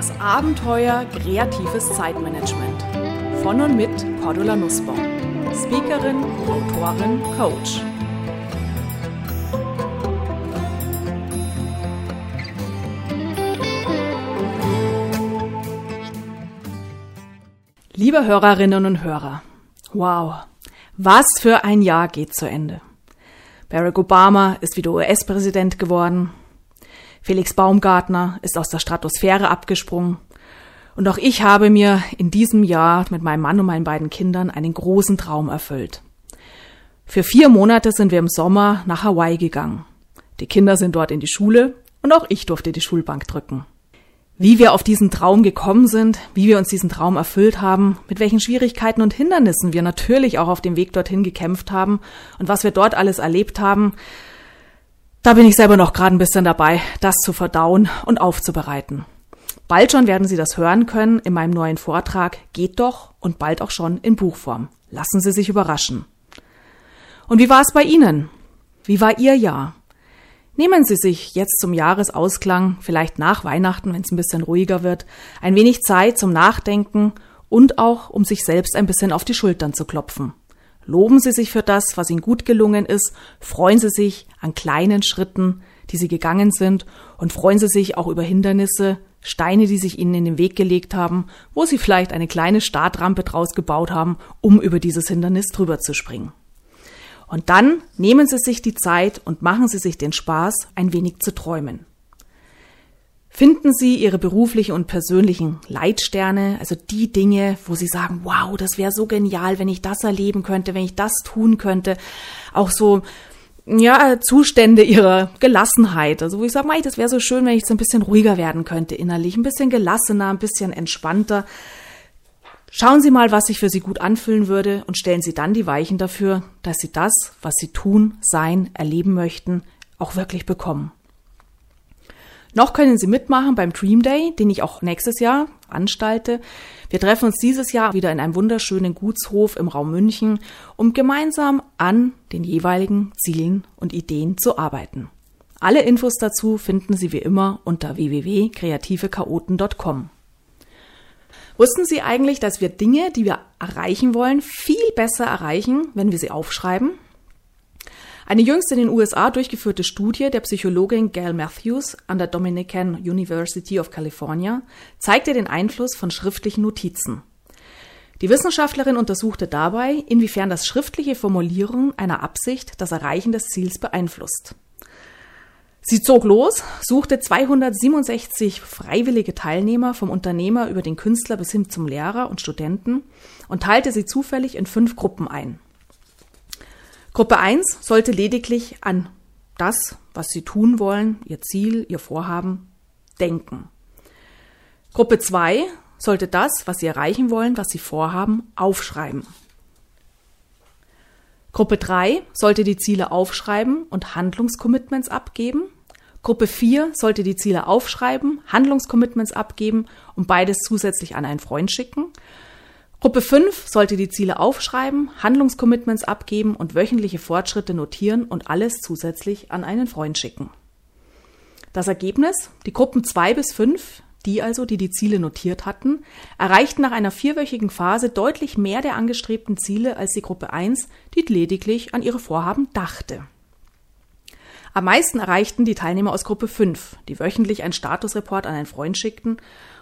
Das Abenteuer kreatives Zeitmanagement. Von und mit Cordula Nussbaum. Speakerin, Autorin, Coach. Liebe Hörerinnen und Hörer, wow, was für ein Jahr geht zu Ende. Barack Obama ist wieder US-Präsident geworden. Felix Baumgartner ist aus der Stratosphäre abgesprungen. Und auch ich habe mir in diesem Jahr mit meinem Mann und meinen beiden Kindern einen großen Traum erfüllt. Für vier Monate sind wir im Sommer nach Hawaii gegangen. Die Kinder sind dort in die Schule und auch ich durfte die Schulbank drücken wie wir auf diesen Traum gekommen sind, wie wir uns diesen Traum erfüllt haben, mit welchen Schwierigkeiten und Hindernissen wir natürlich auch auf dem Weg dorthin gekämpft haben und was wir dort alles erlebt haben, da bin ich selber noch gerade ein bisschen dabei, das zu verdauen und aufzubereiten. Bald schon werden Sie das hören können in meinem neuen Vortrag Geht doch und bald auch schon in Buchform. Lassen Sie sich überraschen. Und wie war es bei Ihnen? Wie war Ihr Jahr? Nehmen Sie sich jetzt zum Jahresausklang, vielleicht nach Weihnachten, wenn es ein bisschen ruhiger wird, ein wenig Zeit zum Nachdenken und auch, um sich selbst ein bisschen auf die Schultern zu klopfen. Loben Sie sich für das, was Ihnen gut gelungen ist, freuen Sie sich an kleinen Schritten, die Sie gegangen sind und freuen Sie sich auch über Hindernisse, Steine, die sich Ihnen in den Weg gelegt haben, wo Sie vielleicht eine kleine Startrampe draus gebaut haben, um über dieses Hindernis drüber zu springen. Und dann nehmen Sie sich die Zeit und machen Sie sich den Spaß, ein wenig zu träumen. Finden Sie Ihre beruflichen und persönlichen Leitsterne, also die Dinge, wo Sie sagen, wow, das wäre so genial, wenn ich das erleben könnte, wenn ich das tun könnte. Auch so, ja, Zustände Ihrer Gelassenheit. Also wo ich sage, das wäre so schön, wenn ich so ein bisschen ruhiger werden könnte innerlich, ein bisschen gelassener, ein bisschen entspannter. Schauen Sie mal, was sich für Sie gut anfühlen würde und stellen Sie dann die Weichen dafür, dass Sie das, was Sie tun, sein, erleben möchten, auch wirklich bekommen. Noch können Sie mitmachen beim Dream Day, den ich auch nächstes Jahr anstalte. Wir treffen uns dieses Jahr wieder in einem wunderschönen Gutshof im Raum München, um gemeinsam an den jeweiligen Zielen und Ideen zu arbeiten. Alle Infos dazu finden Sie wie immer unter www.kreativechaoten.com. Wussten Sie eigentlich, dass wir Dinge, die wir erreichen wollen, viel besser erreichen, wenn wir sie aufschreiben? Eine jüngst in den USA durchgeführte Studie der Psychologin Gail Matthews an der Dominican University of California zeigte den Einfluss von schriftlichen Notizen. Die Wissenschaftlerin untersuchte dabei, inwiefern das schriftliche Formulieren einer Absicht das Erreichen des Ziels beeinflusst. Sie zog los, suchte 267 freiwillige Teilnehmer vom Unternehmer über den Künstler bis hin zum Lehrer und Studenten und teilte sie zufällig in fünf Gruppen ein. Gruppe 1 sollte lediglich an das, was sie tun wollen, ihr Ziel, ihr Vorhaben, denken. Gruppe 2 sollte das, was sie erreichen wollen, was sie vorhaben, aufschreiben. Gruppe 3 sollte die Ziele aufschreiben und Handlungscommitments abgeben. Gruppe 4 sollte die Ziele aufschreiben, Handlungscommitments abgeben und beides zusätzlich an einen Freund schicken. Gruppe 5 sollte die Ziele aufschreiben, Handlungscommitments abgeben und wöchentliche Fortschritte notieren und alles zusätzlich an einen Freund schicken. Das Ergebnis? Die Gruppen 2 bis 5 die also, die die Ziele notiert hatten, erreichten nach einer vierwöchigen Phase deutlich mehr der angestrebten Ziele als die Gruppe 1, die lediglich an ihre Vorhaben dachte. Am meisten erreichten die Teilnehmer aus Gruppe 5, die wöchentlich einen Statusreport an einen Freund schickten.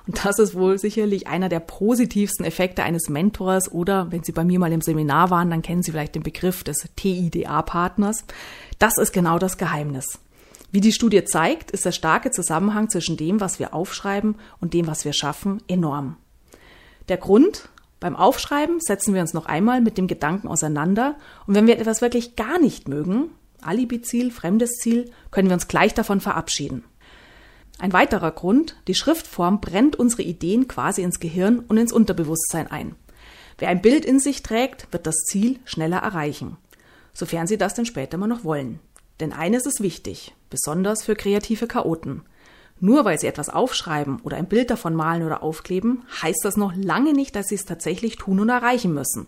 Und das ist wohl sicherlich einer der positivsten Effekte eines Mentors oder, wenn Sie bei mir mal im Seminar waren, dann kennen Sie vielleicht den Begriff des TIDA-Partners. Das ist genau das Geheimnis. Wie die Studie zeigt, ist der starke Zusammenhang zwischen dem, was wir aufschreiben und dem, was wir schaffen, enorm. Der Grund, beim Aufschreiben setzen wir uns noch einmal mit dem Gedanken auseinander und wenn wir etwas wirklich gar nicht mögen, Alibi-Ziel, fremdes Ziel, können wir uns gleich davon verabschieden. Ein weiterer Grund, die Schriftform brennt unsere Ideen quasi ins Gehirn und ins Unterbewusstsein ein. Wer ein Bild in sich trägt, wird das Ziel schneller erreichen, sofern Sie das denn später mal noch wollen. Denn eines ist wichtig, besonders für kreative Chaoten. Nur weil sie etwas aufschreiben oder ein Bild davon malen oder aufkleben, heißt das noch lange nicht, dass sie es tatsächlich tun und erreichen müssen.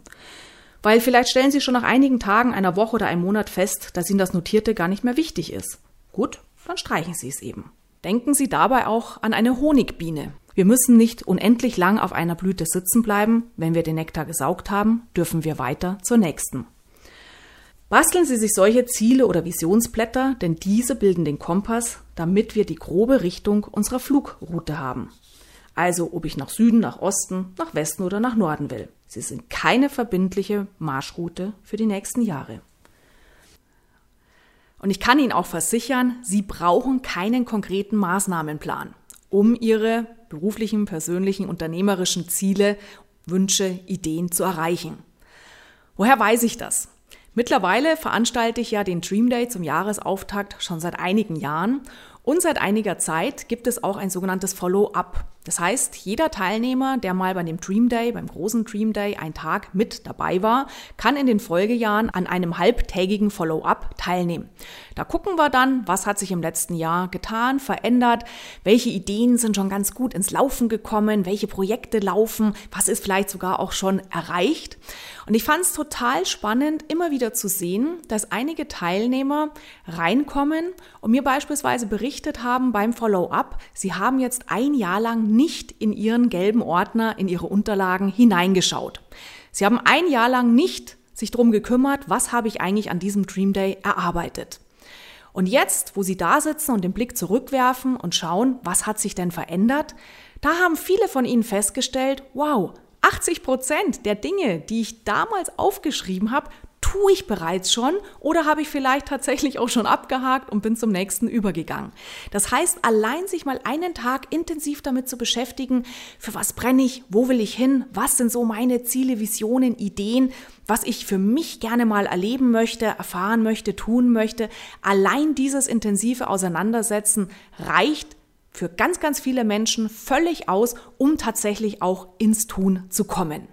Weil vielleicht stellen sie schon nach einigen Tagen, einer Woche oder einem Monat fest, dass ihnen das Notierte gar nicht mehr wichtig ist. Gut, dann streichen sie es eben. Denken Sie dabei auch an eine Honigbiene. Wir müssen nicht unendlich lang auf einer Blüte sitzen bleiben. Wenn wir den Nektar gesaugt haben, dürfen wir weiter zur nächsten. Basteln Sie sich solche Ziele oder Visionsblätter, denn diese bilden den Kompass, damit wir die grobe Richtung unserer Flugroute haben. Also ob ich nach Süden, nach Osten, nach Westen oder nach Norden will. Sie sind keine verbindliche Marschroute für die nächsten Jahre. Und ich kann Ihnen auch versichern, Sie brauchen keinen konkreten Maßnahmenplan, um Ihre beruflichen, persönlichen, unternehmerischen Ziele, Wünsche, Ideen zu erreichen. Woher weiß ich das? Mittlerweile veranstalte ich ja den Dream Day zum Jahresauftakt schon seit einigen Jahren und seit einiger Zeit gibt es auch ein sogenanntes Follow-up. Das heißt, jeder Teilnehmer, der mal bei dem Dream Day, beim großen Dream Day, einen Tag mit dabei war, kann in den Folgejahren an einem halbtägigen Follow-up teilnehmen. Da gucken wir dann, was hat sich im letzten Jahr getan, verändert, welche Ideen sind schon ganz gut ins Laufen gekommen, welche Projekte laufen, was ist vielleicht sogar auch schon erreicht. Und ich fand es total spannend, immer wieder zu sehen, dass einige Teilnehmer reinkommen und mir beispielsweise berichtet haben beim Follow-up, sie haben jetzt ein Jahr lang nicht in ihren gelben Ordner, in ihre Unterlagen hineingeschaut. Sie haben ein Jahr lang nicht sich darum gekümmert, was habe ich eigentlich an diesem Dream Day erarbeitet. Und jetzt, wo sie da sitzen und den Blick zurückwerfen und schauen, was hat sich denn verändert, da haben viele von ihnen festgestellt, wow, 80 Prozent der Dinge, die ich damals aufgeschrieben habe, tue ich bereits schon oder habe ich vielleicht tatsächlich auch schon abgehakt und bin zum nächsten übergegangen. Das heißt, allein sich mal einen Tag intensiv damit zu beschäftigen, für was brenne ich, wo will ich hin, was sind so meine Ziele, Visionen, Ideen, was ich für mich gerne mal erleben möchte, erfahren möchte, tun möchte. Allein dieses intensive Auseinandersetzen reicht für ganz, ganz viele Menschen völlig aus, um tatsächlich auch ins Tun zu kommen.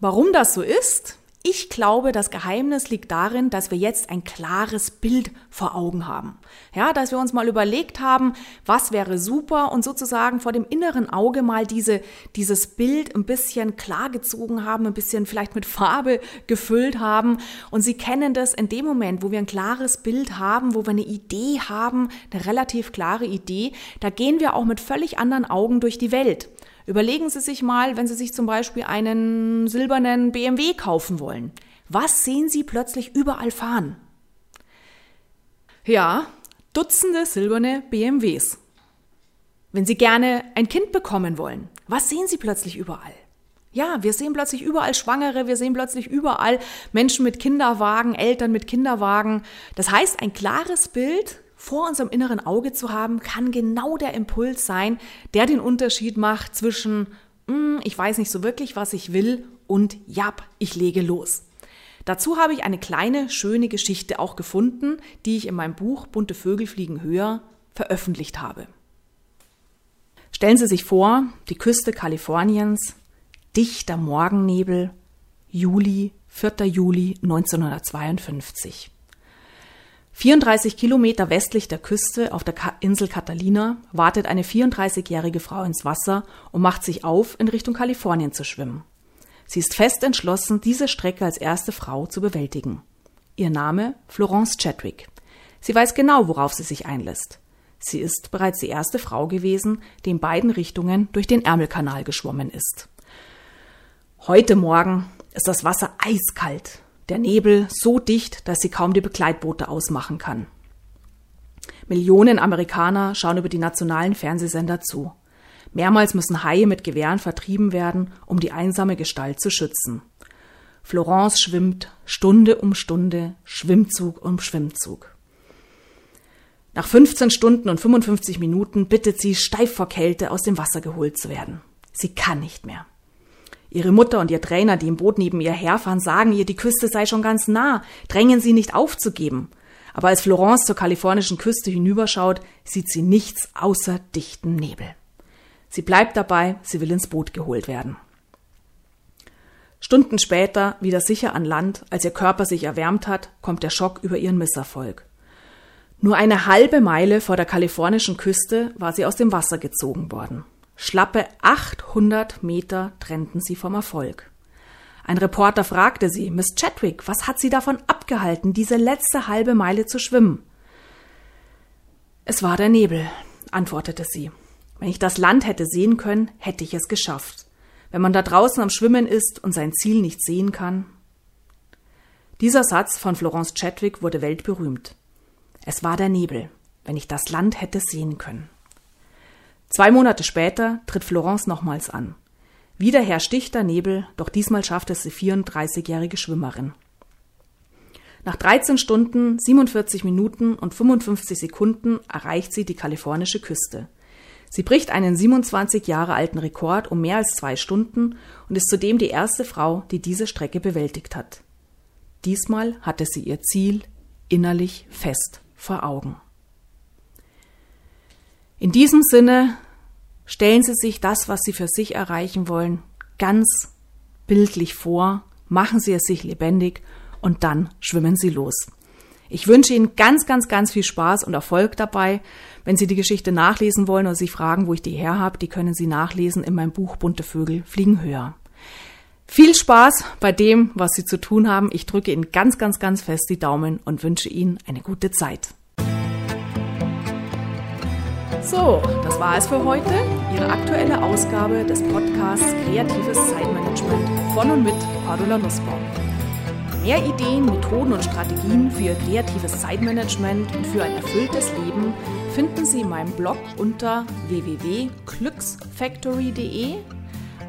Warum das so ist, ich glaube, das Geheimnis liegt darin, dass wir jetzt ein klares Bild vor Augen haben. Ja, dass wir uns mal überlegt haben, was wäre super und sozusagen vor dem inneren Auge mal diese, dieses Bild ein bisschen klargezogen haben, ein bisschen vielleicht mit Farbe gefüllt haben. Und Sie kennen das in dem Moment, wo wir ein klares Bild haben, wo wir eine Idee haben, eine relativ klare Idee, da gehen wir auch mit völlig anderen Augen durch die Welt. Überlegen Sie sich mal, wenn Sie sich zum Beispiel einen silbernen BMW kaufen wollen. Was sehen Sie plötzlich überall fahren? Ja, Dutzende silberne BMWs. Wenn Sie gerne ein Kind bekommen wollen, was sehen Sie plötzlich überall? Ja, wir sehen plötzlich überall Schwangere, wir sehen plötzlich überall Menschen mit Kinderwagen, Eltern mit Kinderwagen. Das heißt, ein klares Bild vor unserem inneren Auge zu haben, kann genau der Impuls sein, der den Unterschied macht zwischen, mm, ich weiß nicht so wirklich, was ich will und ja, ich lege los. Dazu habe ich eine kleine, schöne Geschichte auch gefunden, die ich in meinem Buch Bunte Vögel fliegen höher veröffentlicht habe. Stellen Sie sich vor, die Küste Kaliforniens, dichter Morgennebel, Juli, 4. Juli 1952. 34 Kilometer westlich der Küste auf der Insel Catalina wartet eine 34-jährige Frau ins Wasser und macht sich auf, in Richtung Kalifornien zu schwimmen. Sie ist fest entschlossen, diese Strecke als erste Frau zu bewältigen. Ihr Name Florence Chadwick. Sie weiß genau, worauf sie sich einlässt. Sie ist bereits die erste Frau gewesen, die in beiden Richtungen durch den Ärmelkanal geschwommen ist. Heute Morgen ist das Wasser eiskalt der Nebel so dicht, dass sie kaum die Begleitboote ausmachen kann. Millionen Amerikaner schauen über die nationalen Fernsehsender zu. Mehrmals müssen Haie mit Gewehren vertrieben werden, um die einsame Gestalt zu schützen. Florence schwimmt Stunde um Stunde, Schwimmzug um Schwimmzug. Nach 15 Stunden und 55 Minuten bittet sie steif vor Kälte aus dem Wasser geholt zu werden. Sie kann nicht mehr. Ihre Mutter und ihr Trainer, die im Boot neben ihr herfahren, sagen ihr, die Küste sei schon ganz nah, drängen sie nicht aufzugeben. Aber als Florence zur kalifornischen Küste hinüberschaut, sieht sie nichts außer dichten Nebel. Sie bleibt dabei, sie will ins Boot geholt werden. Stunden später, wieder sicher an Land, als ihr Körper sich erwärmt hat, kommt der Schock über ihren Misserfolg. Nur eine halbe Meile vor der kalifornischen Küste war sie aus dem Wasser gezogen worden. Schlappe 800 Meter trennten sie vom Erfolg. Ein Reporter fragte sie, Miss Chadwick, was hat sie davon abgehalten, diese letzte halbe Meile zu schwimmen? Es war der Nebel, antwortete sie. Wenn ich das Land hätte sehen können, hätte ich es geschafft. Wenn man da draußen am Schwimmen ist und sein Ziel nicht sehen kann. Dieser Satz von Florence Chadwick wurde weltberühmt. Es war der Nebel, wenn ich das Land hätte sehen können. Zwei Monate später tritt Florence nochmals an. Wieder herrscht dichter Nebel, doch diesmal schafft es die 34-jährige Schwimmerin. Nach 13 Stunden, 47 Minuten und 55 Sekunden erreicht sie die kalifornische Küste. Sie bricht einen 27 Jahre alten Rekord um mehr als zwei Stunden und ist zudem die erste Frau, die diese Strecke bewältigt hat. Diesmal hatte sie ihr Ziel innerlich fest vor Augen. In diesem Sinne stellen Sie sich das, was Sie für sich erreichen wollen, ganz bildlich vor, machen Sie es sich lebendig und dann schwimmen Sie los. Ich wünsche Ihnen ganz, ganz, ganz viel Spaß und Erfolg dabei. Wenn Sie die Geschichte nachlesen wollen oder sich fragen, wo ich die her habe, die können Sie nachlesen in meinem Buch Bunte Vögel fliegen höher. Viel Spaß bei dem, was Sie zu tun haben. Ich drücke Ihnen ganz, ganz, ganz fest die Daumen und wünsche Ihnen eine gute Zeit. So, das war es für heute. Ihre aktuelle Ausgabe des Podcasts Kreatives Zeitmanagement von und mit Cordula Nussbaum. Mehr Ideen, Methoden und Strategien für Ihr kreatives Zeitmanagement und für ein erfülltes Leben finden Sie in meinem Blog unter www.glücksfactory.de,